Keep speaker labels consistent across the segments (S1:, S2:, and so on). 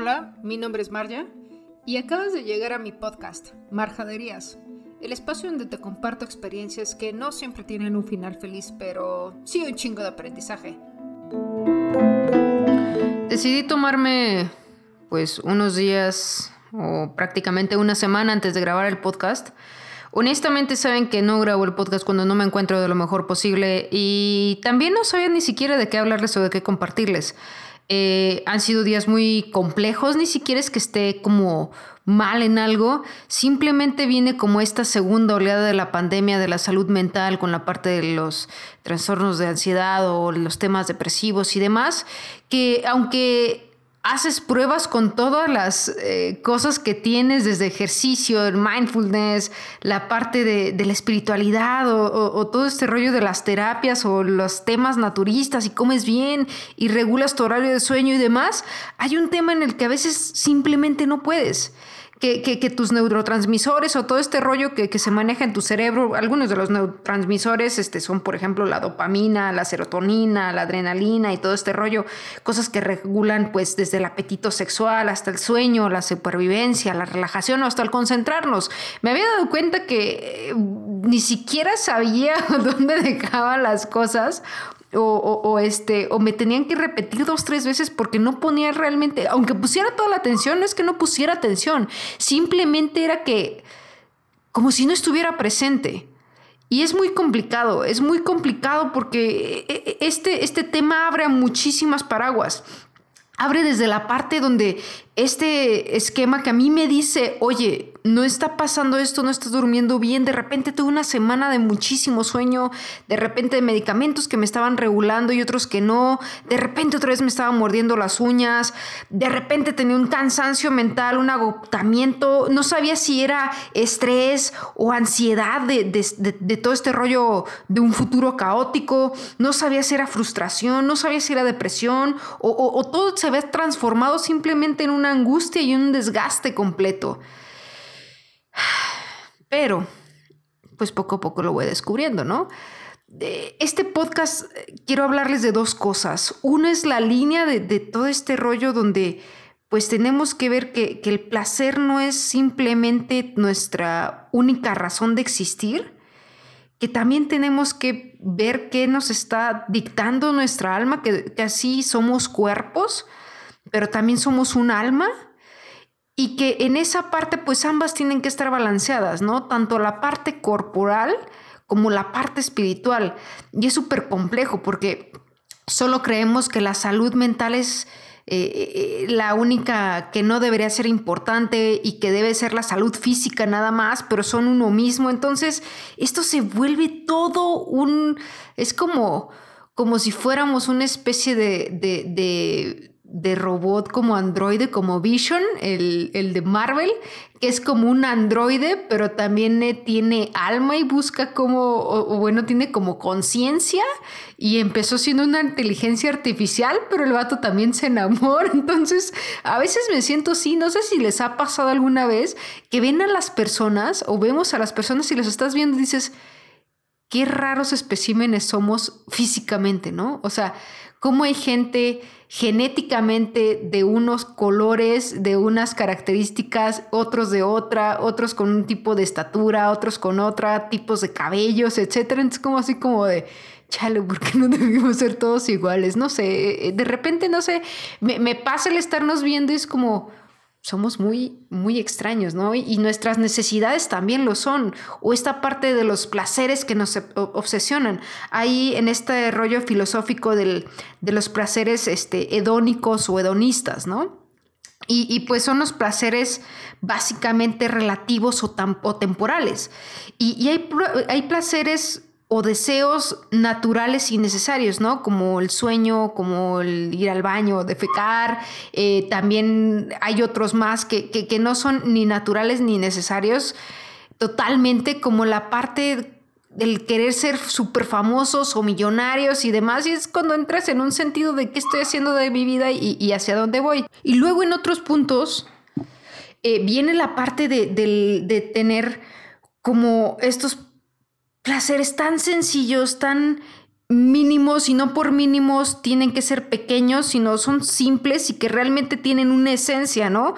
S1: Hola, mi nombre es Marja y acabas de llegar a mi podcast, Marjaderías, el espacio donde te comparto experiencias que no siempre tienen un final feliz, pero sí un chingo de aprendizaje. Decidí tomarme pues unos días o prácticamente una semana antes de grabar el podcast. Honestamente saben que no grabo el podcast cuando no me encuentro de lo mejor posible y también no sabía ni siquiera de qué hablarles o de qué compartirles. Eh, han sido días muy complejos, ni siquiera es que esté como mal en algo, simplemente viene como esta segunda oleada de la pandemia de la salud mental con la parte de los trastornos de ansiedad o los temas depresivos y demás, que aunque haces pruebas con todas las eh, cosas que tienes, desde ejercicio, el mindfulness, la parte de, la espiritualidad o, todo este rollo de las terapias o los temas naturistas y comes bien y regulas tu horario de sueño y demás, hay un tema en el que a veces simplemente no puedes que, tus neurotransmisores o todo este rollo que, se maneja en tu cerebro, algunos de los neurotransmisores este, son, por ejemplo, la dopamina, la serotonina, la adrenalina y todo este rollo, cosas que regulan pues desde el apetito sexual hasta el sueño, la supervivencia, la relajación o hasta el concentrarnos. Me había dado cuenta que eh, ni siquiera sabía dónde dejaba las cosas o, este, o me tenían que repetir dos, tres veces porque no ponía realmente, aunque pusiera toda la atención, no es que no pusiera atención, simplemente era que, como si no estuviera presente. Y es muy complicado, es muy complicado porque e, e, este, este tema abre a muchísimas paraguas. Abre desde la parte donde este esquema que a mí me dice, oye, no está pasando esto, no estás durmiendo bien, de repente tuve una semana de muchísimo sueño, de repente de medicamentos que me estaban regulando y otros que no, de repente otra vez me estaban mordiendo las uñas, de repente tenía un cansancio mental, un agotamiento, no sabía si era estrés o ansiedad de, todo este rollo de un futuro caótico, no sabía si era frustración, no sabía si era depresión o, o todo se había transformado simplemente en una angustia y un desgaste completo. Pero, pues poco a poco lo voy descubriendo, ¿no? Este podcast eh, quiero hablarles de dos cosas. Una es la línea de, todo este rollo donde pues tenemos que ver que, el placer no es simplemente nuestra única razón de existir, que también tenemos que ver qué nos está dictando nuestra alma, que así somos cuerpos, pero también somos un alma y que en esa parte pues ambas tienen que estar balanceadas, ¿no? Tanto la parte corporal como la parte espiritual. Y es súper complejo porque solo creemos que la salud mental es eh, eh, la única que no debería ser importante y que debe ser la salud física nada más, pero son uno mismo. Entonces, esto se vuelve todo un... es como, como si fuéramos una especie de de robot como androide, como Vision, el, de Marvel, que es como un androide, pero también eh, tiene alma y busca como, o, bueno, tiene como conciencia y empezó siendo una inteligencia artificial, pero el vato también se enamora. Entonces, a veces me siento así, no sé si les ha pasado alguna vez que ven a las personas o vemos a las personas y las estás viendo y dices, qué raros especímenes somos físicamente, ¿no? O sea, cómo hay gente genéticamente de unos colores, de unas características, otros de otra, otros con un tipo de estatura, otros con otra, tipos de cabellos, etcétera. Entonces, como así como de, chale, ¿por qué no debimos ser todos iguales? No sé, de repente, no sé, me, me pasa el estarnos viendo y es como, somos muy, muy extraños, ¿no? Y nuestras necesidades también lo son, o esta parte de los placeres que nos obsesionan. Ahí en este rollo filosófico de los placeres este, hedónicos o hedonistas, ¿no? Y, pues son los placeres básicamente relativos o, temporales. Y, y hay, hay placeres o deseos naturales y necesarios, ¿no? Como el sueño, como el ir al baño, defecar. Eh, también hay otros más que, que, no son ni naturales ni necesarios, totalmente como la parte del querer ser súper famosos o millonarios y demás, y es cuando entras en un sentido de qué estoy haciendo de mi vida y, hacia dónde voy. Y luego en otros puntos eh, viene la parte de, de tener como estos placeres tan sencillos, tan mínimos y no por mínimos tienen que ser pequeños, sino son simples y que realmente tienen una esencia, ¿no?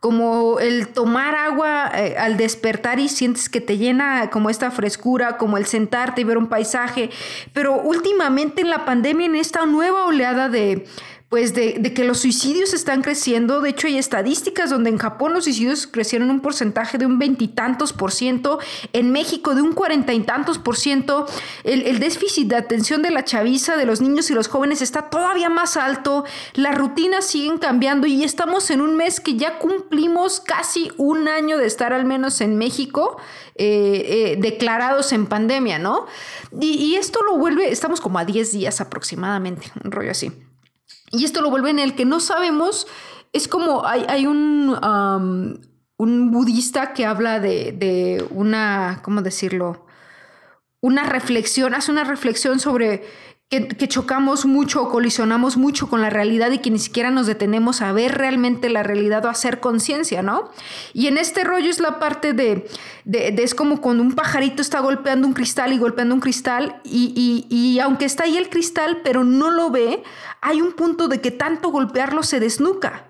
S1: Como el tomar agua eh, al despertar y sientes que te llena como esta frescura, como el sentarte y ver un paisaje. Pero últimamente en la pandemia, en esta nueva oleada de, pues de, que los suicidios están creciendo. De hecho, hay estadísticas donde en Japón los suicidios crecieron un porcentaje de un veintitantos por ciento, en México de un cuarenta y tantos por ciento. El, déficit de atención de la chaviza, de los niños y los jóvenes está todavía más alto. Las rutinas siguen cambiando y estamos en un mes que ya cumplimos casi un año de estar al menos en México eh, eh, declarados en pandemia, ¿no? Y, y esto lo vuelve, estamos como a 10 días aproximadamente, un rollo así. Y esto lo vuelve en el que no sabemos, es como hay, un, un budista que habla de, una, ¿cómo decirlo? Una reflexión, hace una reflexión sobre que, chocamos mucho o colisionamos mucho con la realidad y que ni siquiera nos detenemos a ver realmente la realidad o a hacer conciencia, ¿no? Y en este rollo es la parte de, de, es como cuando un pajarito está golpeando un cristal y golpeando un cristal y, y, y aunque está ahí el cristal pero no lo ve, hay un punto de que tanto golpearlo se desnuca.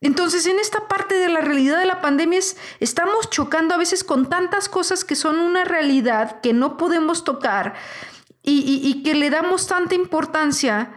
S1: Entonces, en esta parte de la realidad de la pandemia estamos chocando a veces con tantas cosas que son una realidad que no podemos tocar y, que le damos tanta importancia.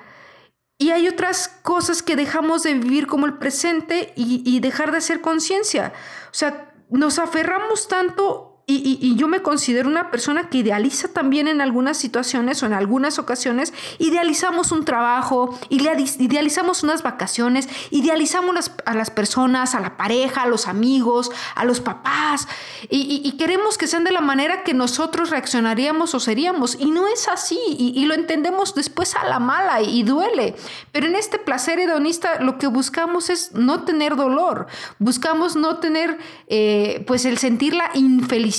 S1: Y hay otras cosas que dejamos de vivir como el presente y, y dejar de hacer conciencia. O sea, nos aferramos tanto y, yo me considero una persona que idealiza también en algunas situaciones o en algunas ocasiones, idealizamos un trabajo, idealizamos unas vacaciones, idealizamos a las personas, a la pareja, a los amigos, a los papás, y, queremos que sean de la manera que nosotros reaccionaríamos o seríamos, y no es así, y, lo entendemos después a la mala y duele, pero en este placer hedonista lo que buscamos es no tener dolor, buscamos no tener eh, pues el sentir la infelicidad,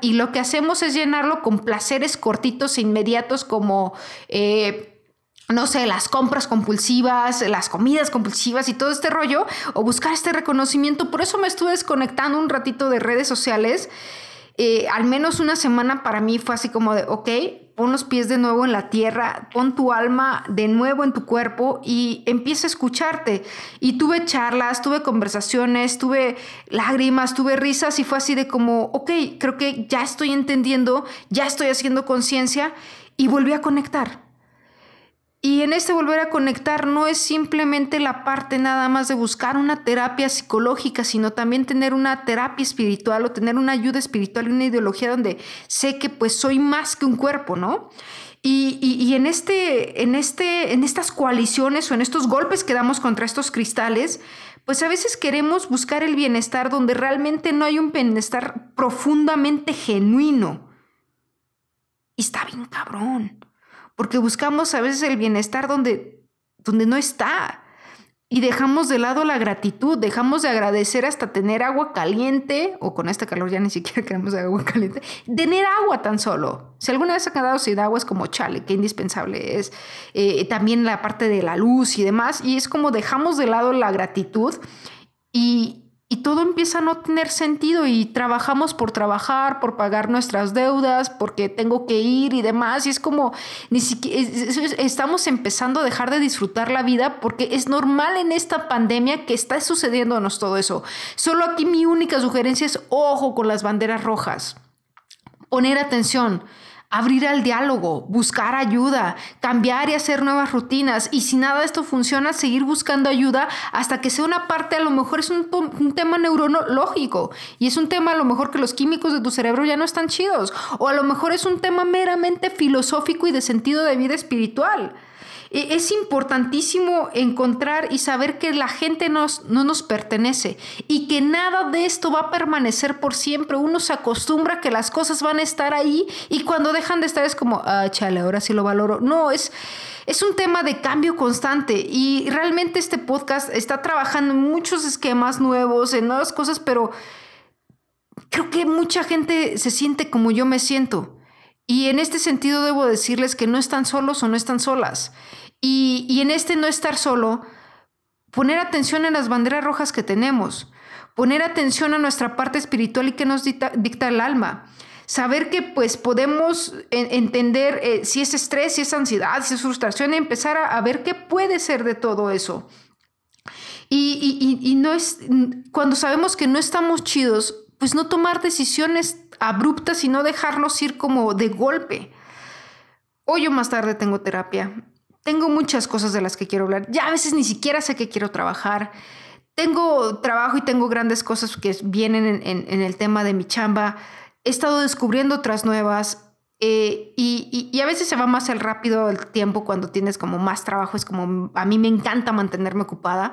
S1: y lo que hacemos es llenarlo con placeres cortitos e inmediatos como... Eh, no sé, las compras compulsivas, las comidas compulsivas y todo este rollo, o buscar este reconocimiento. Por eso me estuve desconectando un ratito de redes sociales. Eh, al menos una semana para mí fue así como de, ok, pon los pies de nuevo en la tierra, pon tu alma de nuevo en tu cuerpo y empieza a escucharte. Y tuve charlas, tuve conversaciones, tuve lágrimas, tuve risas y fue así de como, ok, creo que ya estoy entendiendo, ya estoy haciendo conciencia y volví a conectar. Y en este volver a conectar no es simplemente la parte nada más de buscar una terapia psicológica, sino también tener una terapia espiritual o tener una ayuda espiritual y una ideología donde sé que pues soy más que un cuerpo, ¿no? Y, en, este, en, este, en estas coaliciones o en estos golpes que damos contra estos cristales, pues a veces queremos buscar el bienestar donde realmente no hay un bienestar profundamente genuino. Y está bien cabrón porque buscamos a veces el bienestar donde, donde no está. Y dejamos de lado la gratitud, dejamos de agradecer hasta tener agua caliente, o con este calor ya ni siquiera queremos agua caliente, tener agua tan solo. Si alguna vez ha quedado sin agua es como chale, qué indispensable es. Eh, también la parte de la luz y demás, y es como dejamos de lado la gratitud y, y todo empieza a no tener sentido y trabajamos por trabajar, por pagar nuestras deudas, porque tengo que ir y demás. Y es como, ni siquiera, estamos empezando a dejar de disfrutar la vida porque es normal en esta pandemia que está sucediéndonos todo eso. Solo aquí mi única sugerencia es ojo con las banderas rojas. Poner atención abrir al diálogo, buscar ayuda, cambiar y hacer nuevas rutinas. Y si nada de esto funciona, seguir buscando ayuda hasta que sea una parte, a lo mejor es un, tema neurológico y es un tema a lo mejor que los químicos de tu cerebro ya no están chidos. O a lo mejor es un tema meramente filosófico y de sentido de vida espiritual. E, es importantísimo encontrar y saber que la gente nos, no nos pertenece y que nada de esto va a permanecer por siempre. Uno se acostumbra que las cosas van a estar ahí y cuando dejan de estar es como, ah, chale, ahora sí lo valoro. No, es, es un tema de cambio constante y realmente este podcast está trabajando en muchos esquemas nuevos, en nuevas cosas, pero creo que mucha gente se siente como yo me siento. Y en este sentido debo decirles que no están solos o no están solas. Y, en este no estar solo, poner atención en las banderas rojas que tenemos, poner atención a nuestra parte espiritual y que nos dicta, el alma. saber que pues podemos entender eh, si es estrés, si es ansiedad, si es frustración, y empezar a, ver qué puede ser de todo eso. Y, no es, cuando sabemos que no estamos chidos, pues no tomar decisiones abruptas y no dejarlos ir como de golpe. Hoy o más tarde tengo terapia. Tengo muchas cosas de las que quiero hablar. Ya a veces ni siquiera sé qué quiero trabajar. Tengo trabajo y tengo grandes cosas que vienen en el tema de mi chamba he estado descubriendo otras nuevas eh, y, a veces se va más el rápido el tiempo cuando tienes como más trabajo. Es como, a mí me encanta mantenerme ocupada,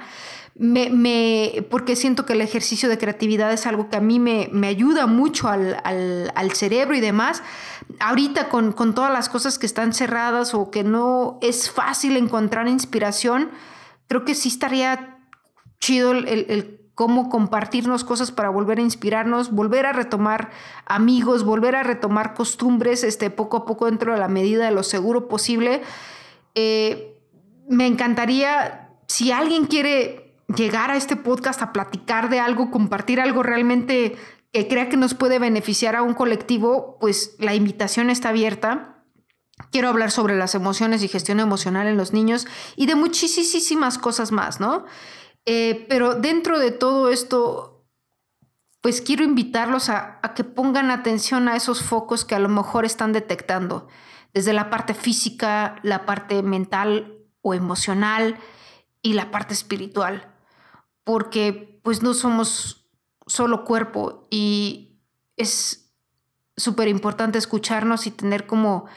S1: me, porque siento que el ejercicio de creatividad es algo que a mí me, me ayuda mucho al, al, cerebro y demás. Ahorita con, con, todas las cosas que están cerradas o que no es fácil encontrar inspiración, creo que sí estaría chido el, el cómo compartirnos cosas para volver a inspirarnos, volver a retomar amigos, volver a retomar costumbres, este, poco a poco dentro de la medida de lo seguro posible. Eh, me encantaría, si alguien quiere llegar a este podcast a platicar de algo, compartir algo realmente que crea que nos puede beneficiar a un colectivo, pues la invitación está abierta. Quiero hablar sobre las emociones y gestión emocional en los niños y de muchísimas cosas más, ¿no? Eh, pero dentro de todo esto, pues quiero invitarlos a, que pongan atención a esos focos que a lo mejor están detectando, desde la parte física, la parte mental o emocional y la parte espiritual, porque pues no somos solo cuerpo y es súper importante escucharnos y tener como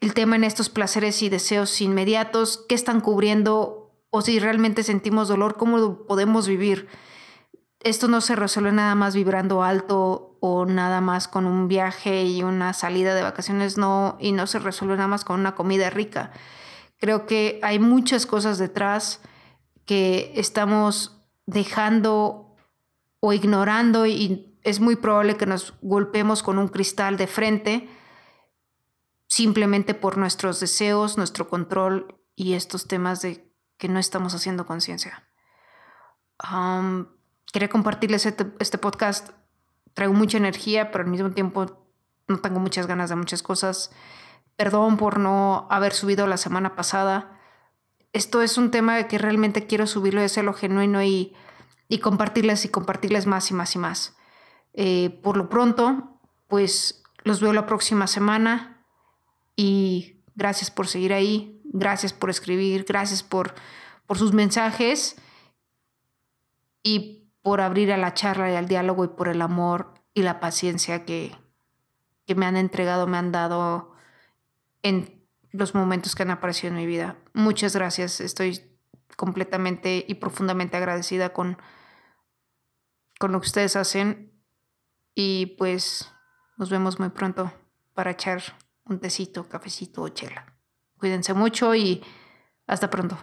S1: el tema en estos placeres y deseos inmediatos, qué están cubriendo o si realmente sentimos dolor, cómo podemos vivir. Esto no se resuelve nada más vibrando alto o nada más con un viaje y una salida de vacaciones, no, y no se resuelve nada más con una comida rica. Creo que hay muchas cosas detrás que estamos dejando o ignorando y es muy probable que nos golpeemos con un cristal de frente simplemente por nuestros deseos, nuestro control y estos temas de que no estamos haciendo conciencia. quería compartirles este, este, podcast. Traigo mucha energía, pero al mismo tiempo no tengo muchas ganas de muchas cosas. Perdón por no haber subido la semana pasada. Esto es un tema que realmente quiero subirlo de lo genuino y, y compartirles y compartirles más y más y más. Eh, por lo pronto, pues los veo la próxima semana y gracias por seguir ahí. Gracias por escribir, gracias por, sus mensajes y por abrir a la charla y al diálogo y por el amor y la paciencia que, que me han entregado, me han dado en los momentos que han aparecido en mi vida. Muchas gracias, estoy completamente y profundamente agradecida con, con lo que ustedes hacen y pues nos vemos muy pronto para echar un tecito, cafecito o chela. Cuídense mucho y hasta pronto.